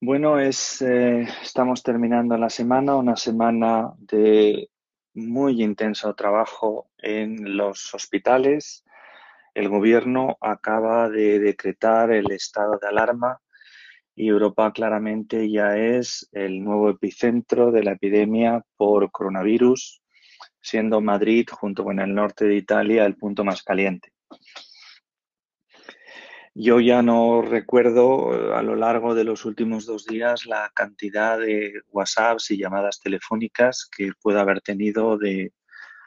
Bueno, es, eh, estamos terminando la semana, una semana de muy intenso trabajo en los hospitales. El gobierno acaba de decretar el estado de alarma y Europa claramente ya es el nuevo epicentro de la epidemia por coronavirus, siendo Madrid, junto con el norte de Italia, el punto más caliente. Yo ya no recuerdo a lo largo de los últimos dos días la cantidad de WhatsApps y llamadas telefónicas que pueda haber tenido de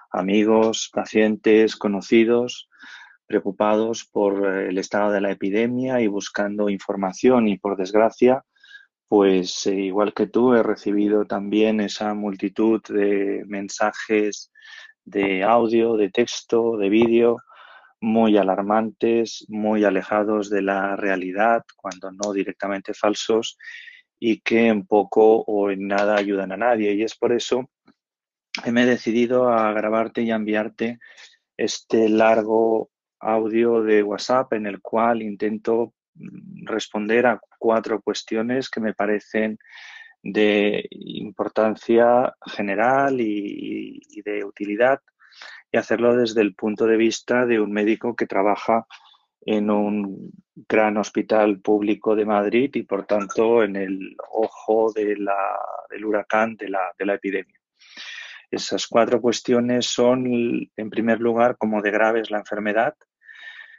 amigos, pacientes, conocidos, preocupados por eh, el estado de la epidemia y buscando información. Y por desgracia, pues eh, igual que tú he recibido también esa multitud de mensajes de audio, de texto, de vídeo muy alarmantes, muy alejados de la realidad, cuando no directamente falsos, y que en poco o en nada ayudan a nadie. Y es por eso que me he decidido a grabarte y a enviarte este largo audio de WhatsApp en el cual intento responder a cuatro cuestiones que me parecen de importancia general y, y de utilidad y hacerlo desde el punto de vista de un médico que trabaja en un gran hospital público de Madrid y por tanto en el ojo del huracán de la, de la epidemia. Esas cuatro cuestiones son, en primer lugar, cómo de grave es la enfermedad.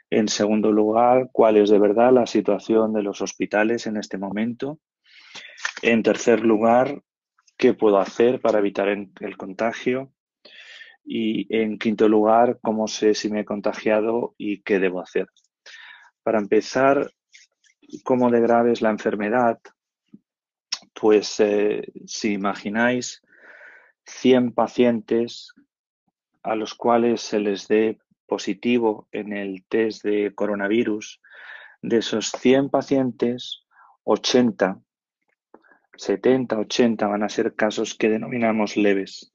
En segundo lugar, cuál es de verdad la situación de los hospitales en este momento. En tercer lugar, qué puedo hacer para evitar el contagio. Y en quinto lugar, cómo sé si me he contagiado y qué debo hacer. Para empezar, cómo de grave es la enfermedad, pues eh, si imagináis 100 pacientes a los cuales se les dé positivo en el test de coronavirus, de esos 100 pacientes, 80, 70, 80 van a ser casos que denominamos leves.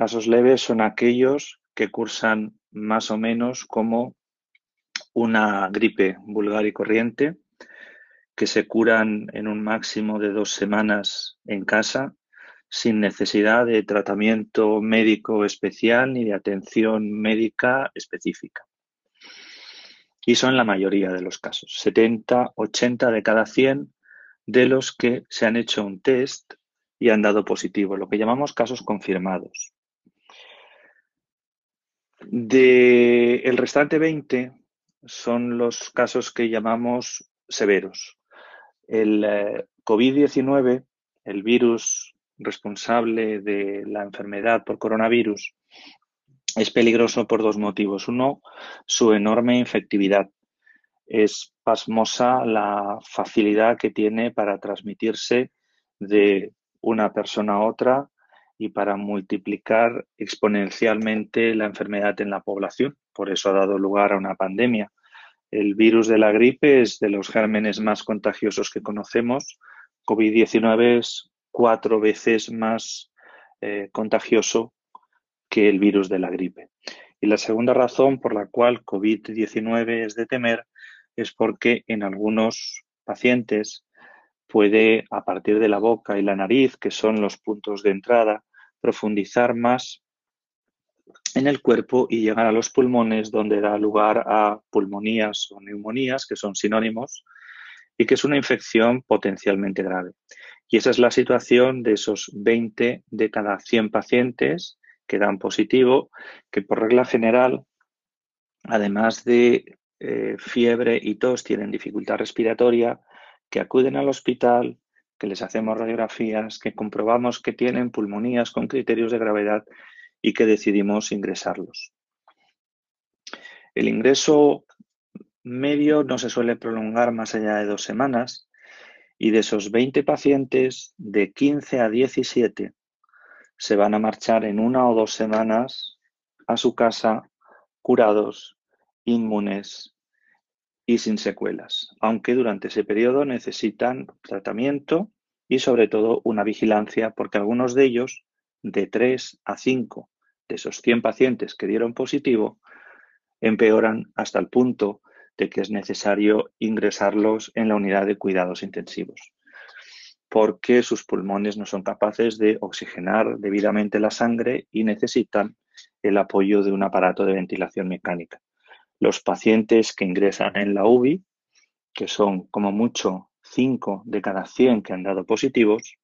Casos leves son aquellos que cursan más o menos como una gripe vulgar y corriente, que se curan en un máximo de dos semanas en casa, sin necesidad de tratamiento médico especial ni de atención médica específica. Y son la mayoría de los casos, 70, 80 de cada 100 de los que se han hecho un test y han dado positivo, lo que llamamos casos confirmados. De el restante 20 son los casos que llamamos severos. El eh, COVID-19, el virus responsable de la enfermedad por coronavirus, es peligroso por dos motivos. Uno, su enorme infectividad. Es pasmosa la facilidad que tiene para transmitirse de una persona a otra y para multiplicar exponencialmente la enfermedad en la población. Por eso ha dado lugar a una pandemia. El virus de la gripe es de los gérmenes más contagiosos que conocemos. COVID-19 es cuatro veces más eh, contagioso que el virus de la gripe. Y la segunda razón por la cual COVID-19 es de temer es porque en algunos pacientes puede, a partir de la boca y la nariz, que son los puntos de entrada, profundizar más en el cuerpo y llegar a los pulmones, donde da lugar a pulmonías o neumonías, que son sinónimos, y que es una infección potencialmente grave. Y esa es la situación de esos 20 de cada 100 pacientes que dan positivo, que por regla general, además de eh, fiebre y tos, tienen dificultad respiratoria, que acuden al hospital, que les hacemos radiografías, que comprobamos que tienen pulmonías con criterios de gravedad y que decidimos ingresarlos. El ingreso medio no se suele prolongar más allá de dos semanas y de esos 20 pacientes, de 15 a 17 se van a marchar en una o dos semanas a su casa curados, inmunes y sin secuelas, aunque durante ese periodo necesitan tratamiento y sobre todo una vigilancia porque algunos de ellos, de 3 a 5 de esos 100 pacientes que dieron positivo, empeoran hasta el punto de que es necesario ingresarlos en la unidad de cuidados intensivos. porque sus pulmones no son capaces de oxigenar debidamente la sangre y necesitan el apoyo de un aparato de ventilación mecánica. Los pacientes que ingresan en la UBI, que son como mucho 5 de cada 100 que han dado positivos,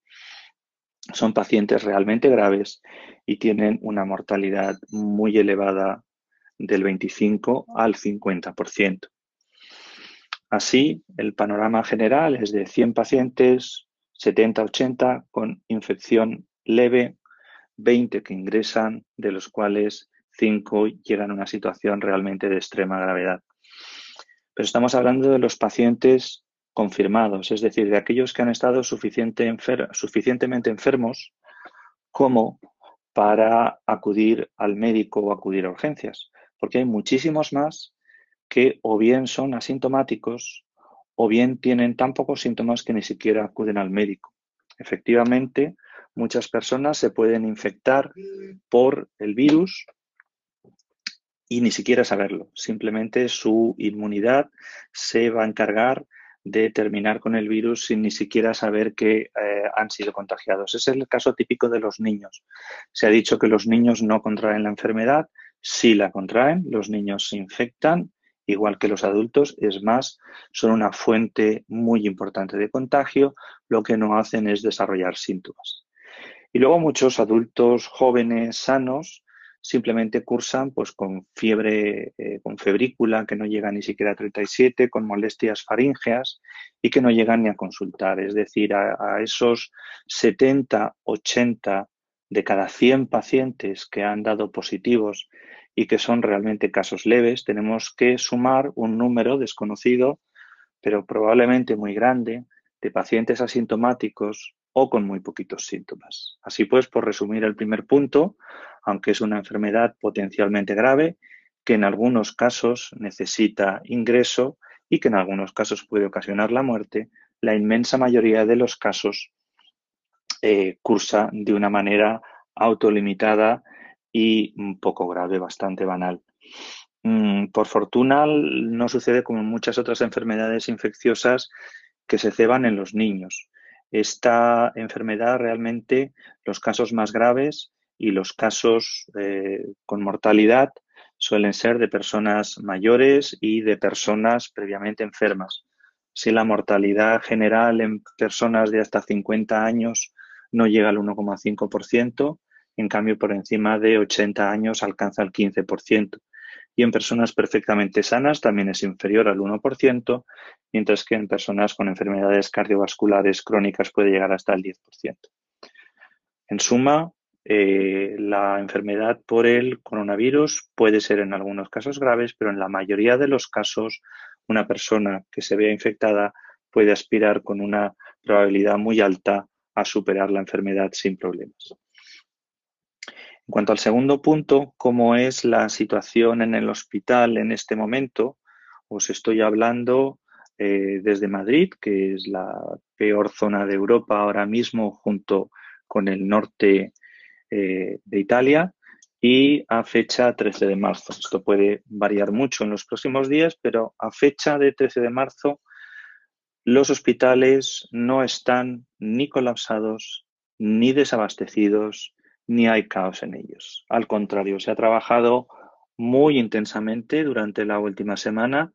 son pacientes realmente graves y tienen una mortalidad muy elevada del 25 al 50%. Así, el panorama general es de 100 pacientes, 70-80 con infección leve, 20 que ingresan, de los cuales 5 llegan a una situación realmente de extrema gravedad. Pero estamos hablando de los pacientes confirmados, es decir, de aquellos que han estado suficientemente enfermos como para acudir al médico o acudir a urgencias, porque hay muchísimos más que o bien son asintomáticos o bien tienen tan pocos síntomas que ni siquiera acuden al médico. Efectivamente, muchas personas se pueden infectar por el virus y ni siquiera saberlo. Simplemente su inmunidad se va a encargar de terminar con el virus sin ni siquiera saber que eh, han sido contagiados. Es el caso típico de los niños. Se ha dicho que los niños no contraen la enfermedad, sí la contraen, los niños se infectan, igual que los adultos, es más, son una fuente muy importante de contagio, lo que no hacen es desarrollar síntomas. Y luego muchos adultos jóvenes sanos simplemente cursan pues con fiebre, eh, con febrícula que no llega ni siquiera a 37, con molestias faríngeas y que no llegan ni a consultar. Es decir, a, esos 70, 80 de cada 100 pacientes que han dado positivos y que son realmente casos leves, tenemos que sumar un número desconocido, pero probablemente muy grande, de pacientes asintomáticos o con muy poquitos síntomas. Así pues, por resumir el primer punto, aunque es una enfermedad potencialmente grave, que en algunos casos necesita ingreso y que en algunos casos puede ocasionar la muerte, la inmensa mayoría de los casos eh, cursa de una manera autolimitada y un poco grave, bastante banal. Mm, por fortuna, no sucede como en muchas otras enfermedades infecciosas que se ceban en los niños. Esta enfermedad realmente, los casos más graves y los casos eh, con mortalidad suelen ser de personas mayores y de personas previamente enfermas. Si la mortalidad general en personas de hasta 50 años no llega al 1,5%, en cambio por encima de 80 años alcanza el 15% y en personas perfectamente sanas también es inferior al 1%, mientras que en personas con enfermedades cardiovasculares crónicas puede llegar hasta el 10%. En suma, eh, la enfermedad por el coronavirus puede ser en algunos casos graves, pero en la mayoría de los casos una persona que se vea infectada puede aspirar con una probabilidad muy alta a superar la enfermedad sin problemas. En cuanto al segundo punto, ¿cómo es la situación en el hospital en este momento? Os estoy hablando eh, desde Madrid, que es la peor zona de Europa ahora mismo junto con el norte eh, de Italia y a fecha 13 de marzo. Esto puede variar mucho en los próximos días, pero a fecha de 13 de marzo los hospitales no están ni colapsados, ni desabastecidos, ni hay caos en ellos. Al contrario, se ha trabajado muy intensamente durante la última semana.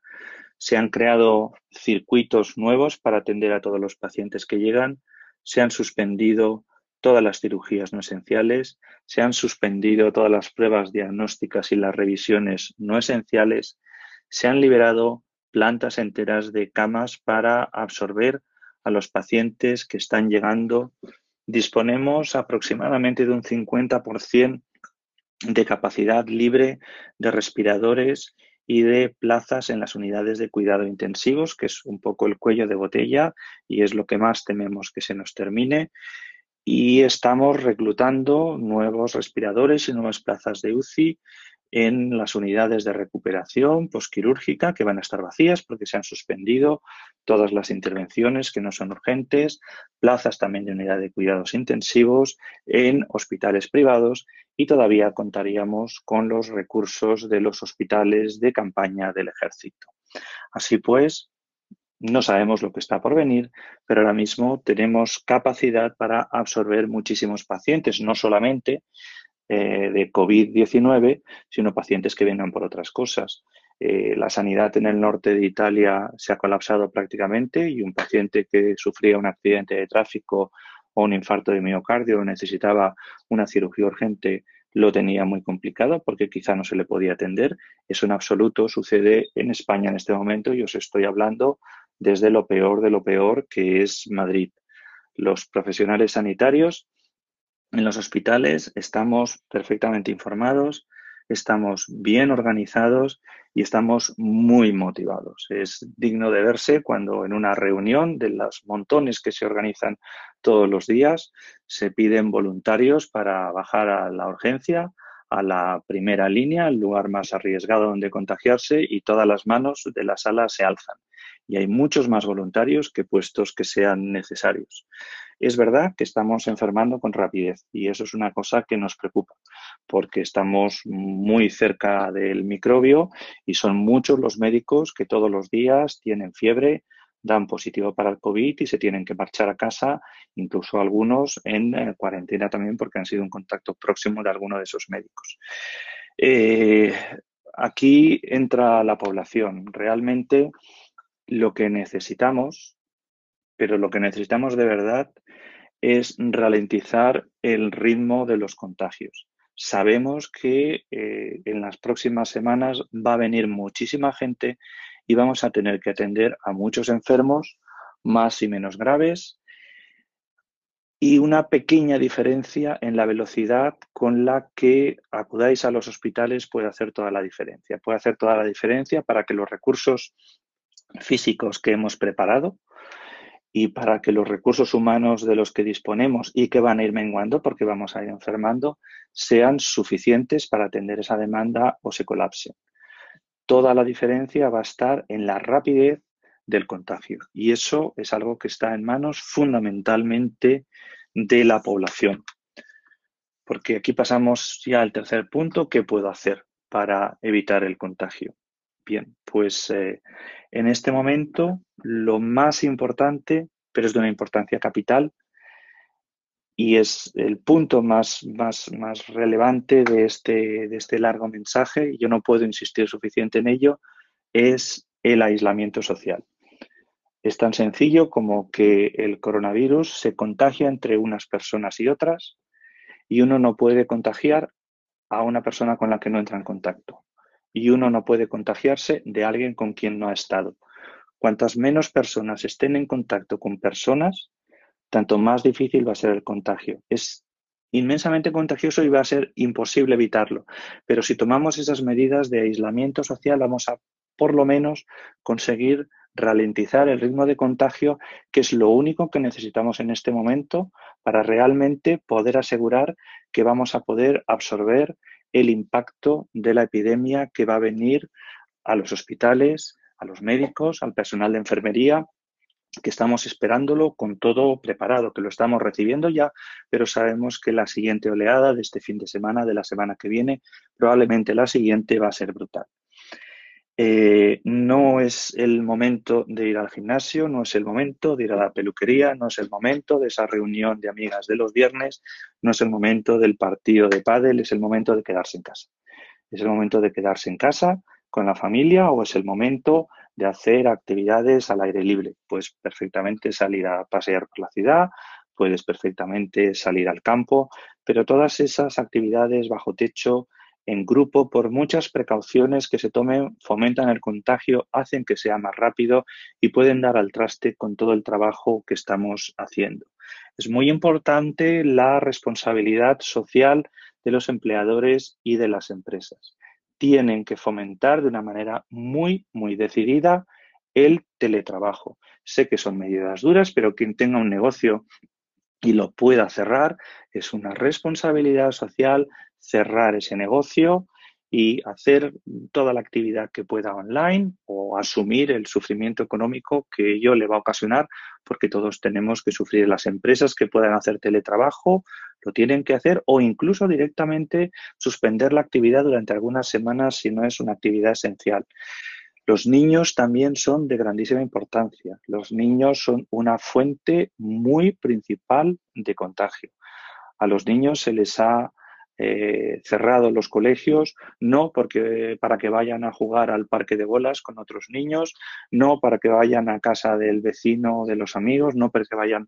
Se han creado circuitos nuevos para atender a todos los pacientes que llegan. Se han suspendido todas las cirugías no esenciales. Se han suspendido todas las pruebas diagnósticas y las revisiones no esenciales. Se han liberado plantas enteras de camas para absorber a los pacientes que están llegando disponemos aproximadamente de un 50% de capacidad libre de respiradores y de plazas en las unidades de cuidado intensivos, que es un poco el cuello de botella y es lo que más tememos que se nos termine. Y estamos reclutando nuevos respiradores y nuevas plazas de UCI en las unidades de recuperación posquirúrgica que van a estar vacías porque se han suspendido todas las intervenciones que no son urgentes, plazas también de unidad de cuidados intensivos en hospitales privados y todavía contaríamos con los recursos de los hospitales de campaña del ejército. Así pues, No sabemos lo que está por venir, pero ahora mismo tenemos capacidad para absorber muchísimos pacientes, no solamente eh, de COVID-19, sino pacientes que vengan por otras cosas. Eh, la sanidad en el norte de Italia se ha colapsado prácticamente y un paciente que sufría un accidente de tráfico o un infarto de miocardio o necesitaba una cirugía urgente lo tenía muy complicado porque quizá no se le podía atender. Eso en absoluto sucede en España en este momento y os estoy hablando desde lo peor de lo peor que es Madrid. Los profesionales sanitarios en los hospitales estamos perfectamente informados, estamos bien organizados y estamos muy motivados. Es digno de verse cuando en una reunión de los montones que se organizan todos los días se piden voluntarios para bajar a la urgencia, a la primera línea, el lugar más arriesgado donde contagiarse y todas las manos de la sala se alzan. Y hay muchos más voluntarios que puestos que sean necesarios. Es verdad que estamos enfermando con rapidez y eso es una cosa que nos preocupa porque estamos muy cerca del microbio y son muchos los médicos que todos los días tienen fiebre, dan positivo para el COVID y se tienen que marchar a casa, incluso algunos en eh, cuarentena también porque han sido un contacto próximo de alguno de esos médicos. Eh, aquí entra la población. Realmente lo que necesitamos, pero lo que necesitamos de verdad es ralentizar el ritmo de los contagios. Sabemos que eh, en las próximas semanas va a venir muchísima gente y vamos a tener que atender a muchos enfermos, más y menos graves, y una pequeña diferencia en la velocidad con la que acudáis a los hospitales puede hacer toda la diferencia. Puede hacer toda la diferencia para que los recursos físicos que hemos preparado, y para que los recursos humanos de los que disponemos y que van a ir menguando porque vamos a ir enfermando sean suficientes para atender esa demanda o se colapse. Toda la diferencia va a estar en la rapidez del contagio y eso es algo que está en manos fundamentalmente de la población. Porque aquí pasamos ya al tercer punto, ¿qué puedo hacer para evitar el contagio? Bien, pues eh, en este momento lo más importante, pero es de una importancia capital, y es el punto más, más, más relevante de este, de este largo mensaje, y yo no puedo insistir suficiente en ello, es el aislamiento social. Es tan sencillo como que el coronavirus se contagia entre unas personas y otras y uno no puede contagiar a una persona con la que no entra en contacto y uno no puede contagiarse de alguien con quien no ha estado. Cuantas menos personas estén en contacto con personas, tanto más difícil va a ser el contagio. Es inmensamente contagioso y va a ser imposible evitarlo. Pero si tomamos esas medidas de aislamiento social, vamos a por lo menos conseguir ralentizar el ritmo de contagio, que es lo único que necesitamos en este momento para realmente poder asegurar que vamos a poder absorber el impacto de la epidemia que va a venir a los hospitales, a los médicos, al personal de enfermería, que estamos esperándolo con todo preparado, que lo estamos recibiendo ya, pero sabemos que la siguiente oleada de este fin de semana, de la semana que viene, probablemente la siguiente va a ser brutal. Eh, no es el momento de ir al gimnasio, no es el momento de ir a la peluquería, no es el momento de esa reunión de amigas de los viernes, no es el momento del partido de pádel, es el momento de quedarse en casa. Es el momento de quedarse en casa con la familia o es el momento de hacer actividades al aire libre. Puedes perfectamente salir a pasear por la ciudad, puedes perfectamente salir al campo, pero todas esas actividades bajo techo en grupo, por muchas precauciones que se tomen, fomentan el contagio, hacen que sea más rápido y pueden dar al traste con todo el trabajo que estamos haciendo. Es muy importante la responsabilidad social de los empleadores y de las empresas. Tienen que fomentar de una manera muy, muy decidida el teletrabajo. Sé que son medidas duras, pero quien tenga un negocio y lo pueda cerrar, es una responsabilidad social cerrar ese negocio y hacer toda la actividad que pueda online o asumir el sufrimiento económico que ello le va a ocasionar, porque todos tenemos que sufrir. Las empresas que puedan hacer teletrabajo lo tienen que hacer o incluso directamente suspender la actividad durante algunas semanas si no es una actividad esencial. Los niños también son de grandísima importancia. Los niños son una fuente muy principal de contagio. A los niños se les ha eh, cerrado los colegios, no porque para que vayan a jugar al parque de bolas con otros niños, no para que vayan a casa del vecino o de los amigos, no para que vayan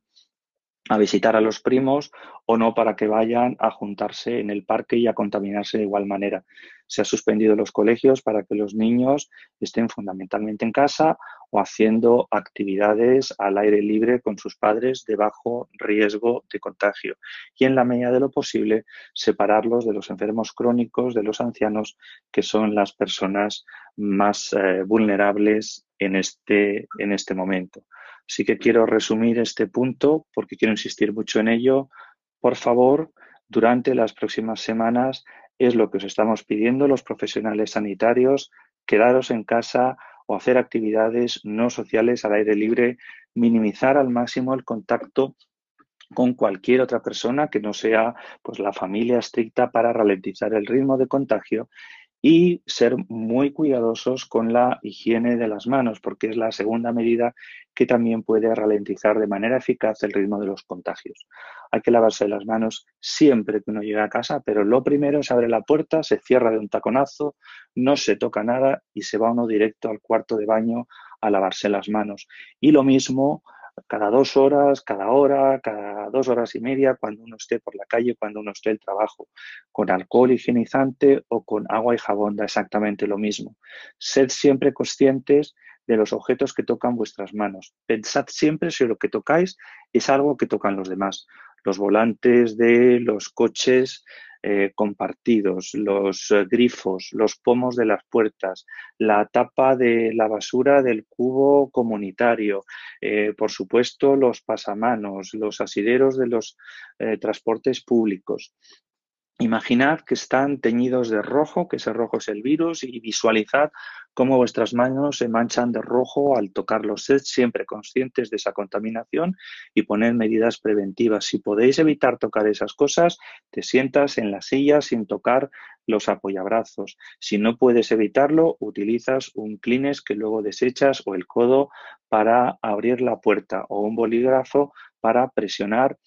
a visitar a los primos o no para que vayan a juntarse en el parque y a contaminarse de igual manera. Se ha suspendido los colegios para que los niños estén fundamentalmente en casa o haciendo actividades al aire libre con sus padres de bajo riesgo de contagio. Y en la medida de lo posible, separarlos de los enfermos crónicos, de los ancianos, que son las personas más eh, vulnerables en este, en este momento. Sí que quiero resumir este punto porque quiero insistir mucho en ello. Por favor, durante las próximas semanas es lo que os estamos pidiendo los profesionales sanitarios, quedaros en casa o hacer actividades no sociales al aire libre, minimizar al máximo el contacto con cualquier otra persona que no sea pues la familia estricta para ralentizar el ritmo de contagio y ser muy cuidadosos con la higiene de las manos, porque es la segunda medida que también puede ralentizar de manera eficaz el ritmo de los contagios. Hay que lavarse las manos siempre que uno llega a casa, pero lo primero es abre la puerta, se cierra de un taconazo, no se toca nada y se va uno directo al cuarto de baño a lavarse las manos. Y lo mismo cada dos horas, cada hora, cada dos horas y media, cuando uno esté por la calle, cuando uno esté en el trabajo, con alcohol higienizante o con agua y jabón, da exactamente lo mismo. Sed siempre conscientes de los objetos que tocan vuestras manos. Pensad siempre si lo que tocáis es algo que tocan los demás. Los volantes de los coches, eh, compartidos, los eh, grifos, los pomos de las puertas, la tapa de la basura del cubo comunitario, eh, por supuesto los pasamanos, los asideros de los transportes públicos. Imaginad que están teñidos de rojo, que ese rojo es el virus, y visualizad cómo vuestras manos se manchan de rojo al tocar los sets, siempre conscientes de esa contaminación y poner medidas preventivas. Si podéis evitar tocar esas cosas, te sientas en la silla sin tocar los apoyabrazos. Si no puedes evitarlo, utilizas un clines que luego desechas o el codo para abrir la puerta o un bolígrafo para presionar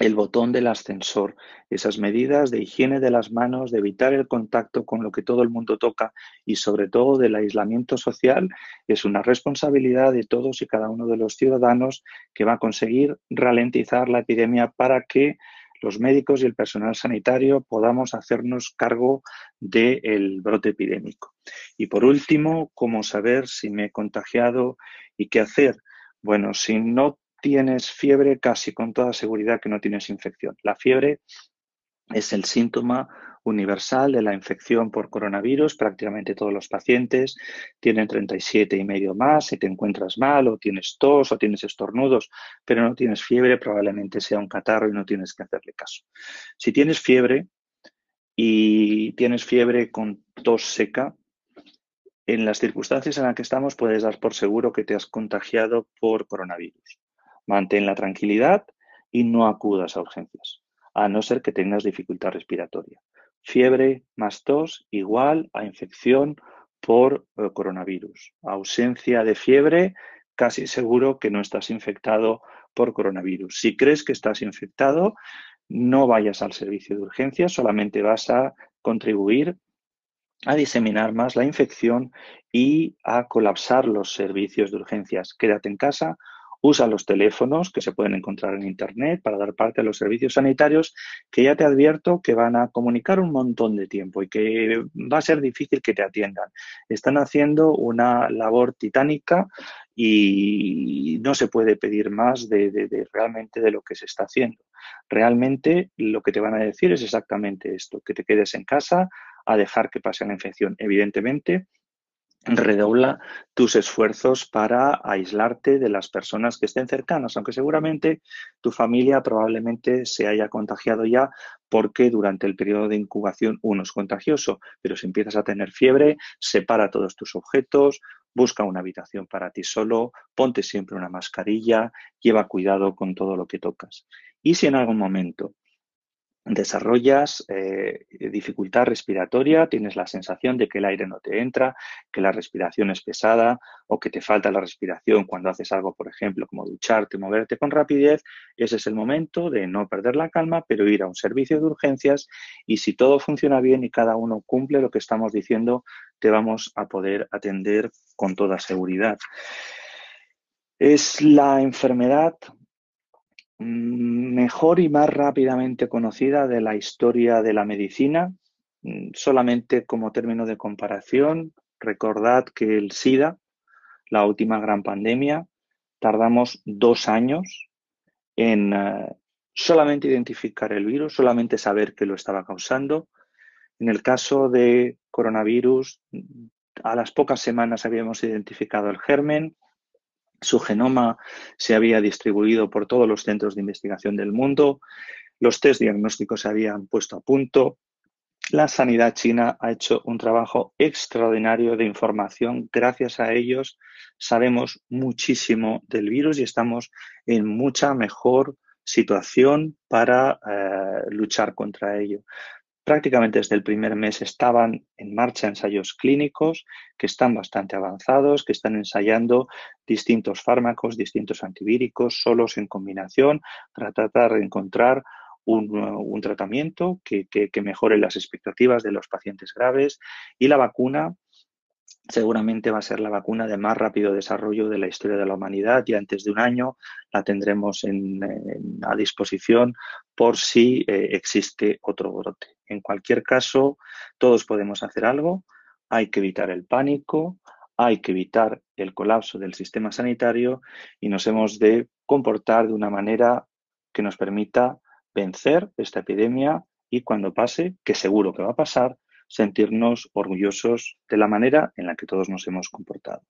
el botón del ascensor, esas medidas de higiene de las manos, de evitar el contacto con lo que todo el mundo toca y sobre todo del aislamiento social, es una responsabilidad de todos y cada uno de los ciudadanos que va a conseguir ralentizar la epidemia para que los médicos y el personal sanitario podamos hacernos cargo del brote epidémico. Y por último, ¿cómo saber si me he contagiado y qué hacer? Bueno, si no tienes fiebre, casi con toda seguridad que no tienes infección. La fiebre es el síntoma universal de la infección por coronavirus. Prácticamente todos los pacientes tienen 37 y medio más. Si te encuentras mal o tienes tos o tienes estornudos, pero no tienes fiebre, probablemente sea un catarro y no tienes que hacerle caso. Si tienes fiebre y tienes fiebre con tos seca, en las circunstancias en las que estamos puedes dar por seguro que te has contagiado por coronavirus. Mantén la tranquilidad y no acudas a urgencias, a no ser que tengas dificultad respiratoria. Fiebre más tos igual a infección por eh, coronavirus. Ausencia de fiebre, casi seguro que no estás infectado por coronavirus. Si crees que estás infectado, no vayas al servicio de urgencias, solamente vas a contribuir a diseminar más la infección y a colapsar los servicios de urgencias. Quédate en casa Usa los teléfonos que se pueden encontrar en Internet para dar parte a los servicios sanitarios que ya te advierto que van a comunicar un montón de tiempo y que va a ser difícil que te atiendan. Están haciendo una labor titánica y no se puede pedir más de, realmente de lo que se está haciendo. Realmente lo que te van a decir es exactamente esto, que te quedes en casa a dejar que pase la infección. Evidentemente, redobla tus esfuerzos para aislarte de las personas que estén cercanas, aunque seguramente tu familia probablemente se haya contagiado ya porque durante el periodo de incubación uno es contagioso, pero si empiezas a tener fiebre, separa todos tus objetos, busca una habitación para ti solo, ponte siempre una mascarilla, lleva cuidado con todo lo que tocas. Y si en algún momento desarrollas eh, dificultad respiratoria, tienes la sensación de que el aire no te entra, que la respiración es pesada o que te falta la respiración cuando haces algo, por ejemplo, como ducharte, moverte con rapidez, ese es el momento de no perder la calma, pero ir a un servicio de urgencias y si todo funciona bien y cada uno cumple lo que estamos diciendo, te vamos a poder atender con toda seguridad. Es la enfermedad mejor y más rápidamente conocida de la historia de la medicina. Mm, solamente como término de comparación, recordad que el SIDA, la última gran pandemia, tardamos dos años en eh, solamente identificar el virus, solamente saber que lo estaba causando. En el caso de coronavirus, a las pocas semanas habíamos identificado el germen, su genoma se había distribuido por todos los centros de investigación del mundo, los test diagnósticos se habían puesto a punto, la sanidad china ha hecho un trabajo extraordinario de información. Gracias a ellos sabemos muchísimo del virus y estamos en mucha mejor situación para eh, luchar contra ello prácticamente desde el primer mes estaban en marcha ensayos clínicos que están bastante avanzados, que están ensayando distintos fármacos, distintos antivíricos, solos en combinación, para tratar de encontrar un, tratamiento que, que mejore las expectativas de los pacientes graves. Y la vacuna seguramente va a ser la vacuna de más rápido desarrollo de la historia de la humanidad y antes de un año la tendremos a disposición por si eh, existe otro brote. En cualquier caso, todos podemos hacer algo. Hay que evitar el pánico, hay que evitar el colapso del sistema sanitario y nos hemos de comportar de una manera que nos permita vencer esta epidemia y cuando pase, que seguro que va a pasar, sentirnos orgullosos de la manera en la que todos nos hemos comportado.